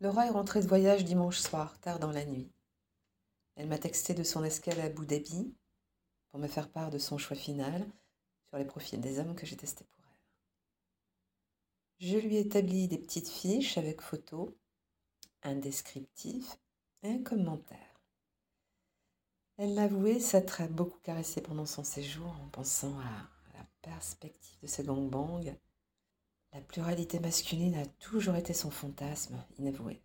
Laura est rentrée de voyage dimanche soir, tard dans la nuit. Elle m'a texté de son escale à Abu Dhabi pour me faire part de son choix final sur les profils des hommes que j'ai testés pour elle. Je lui ai établi des petites fiches avec photos, un descriptif et un commentaire. Elle l'a avoué s'être beaucoup caressée pendant son séjour en pensant à la perspective de ce gangbang la pluralité masculine a toujours été son fantasme inavoué.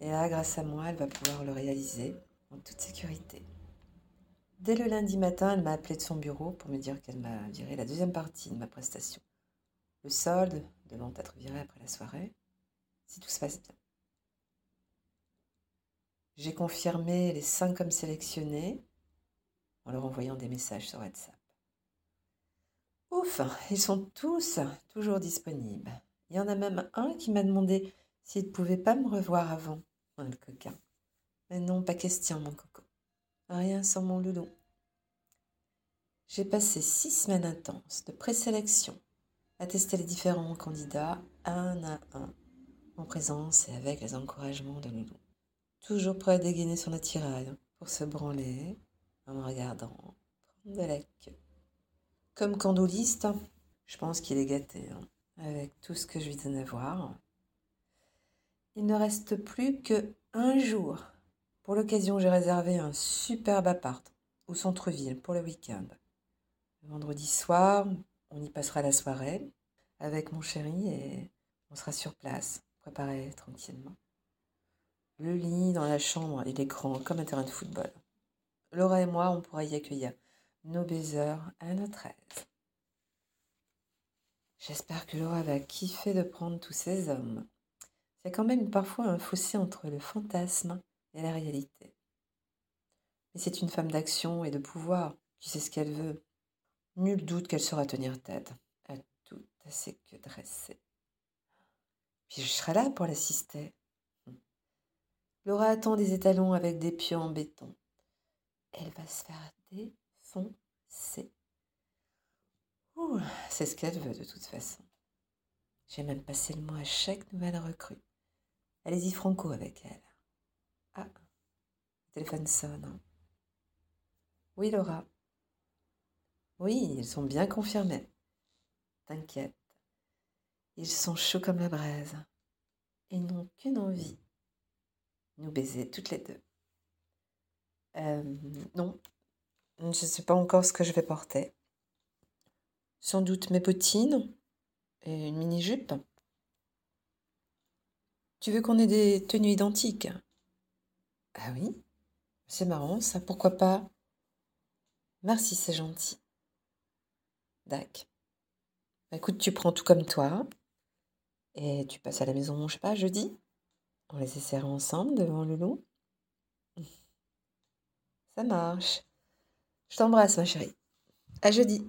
Et là, grâce à moi, elle va pouvoir le réaliser en toute sécurité. Dès le lundi matin, elle m'a appelé de son bureau pour me dire qu'elle m'a viré la deuxième partie de ma prestation. Le solde devant être viré après la soirée, si tout se passe bien. J'ai confirmé les cinq hommes sélectionnés en leur envoyant des messages sur WhatsApp. Ouf, ils sont tous toujours disponibles. Il y en a même un qui m'a demandé s'il ne pouvait pas me revoir avant. Oh, le coquin. Mais non, pas question, mon coco. Rien sans mon loulou. J'ai passé six semaines intenses de présélection à tester les différents candidats un à un, en présence et avec les encouragements de loulou. Toujours prêt à dégainer son attirail pour se branler en me regardant prendre de la queue. Comme candoliste, je pense qu'il est gâté, hein, avec tout ce que je lui donne à voir. Il ne reste plus que un jour. Pour l'occasion, j'ai réservé un superbe appart au centre-ville pour le week-end. vendredi soir, on y passera la soirée avec mon chéri et on sera sur place, préparé tranquillement. Le lit dans la chambre, est grand comme un terrain de football. Laura et moi, on pourra y accueillir nos baisers à notre aise. J'espère que Laura va kiffer de prendre tous ces hommes. C'est quand même parfois un fossé entre le fantasme et la réalité. Mais c'est une femme d'action et de pouvoir qui sait ce qu'elle veut. Nul doute qu'elle saura tenir tête à tout à ses queues dressées. Puis je serai là pour l'assister. Laura attend des étalons avec des pieux en béton. Elle va se faire défoncer. C'est ce qu'elle veut de toute façon. J'ai même passé le mot à chaque nouvelle recrue. Allez-y franco avec elle. Ah, le téléphone sonne. Hein. Oui, Laura. Oui, ils sont bien confirmés. T'inquiète. Ils sont chauds comme la braise. Ils n'ont qu'une envie. Nous baiser toutes les deux. Euh, non, je ne sais pas encore ce que je vais porter. Sans doute mes bottines et une mini-jupe. Tu veux qu'on ait des tenues identiques? Ah oui C'est marrant ça, pourquoi pas? Merci, c'est gentil. Dac. Bah, écoute, tu prends tout comme toi et tu passes à la maison, je sais pas, jeudi On les essaiera ensemble devant le loup Ça marche. T'embrasse, ma chérie. À jeudi.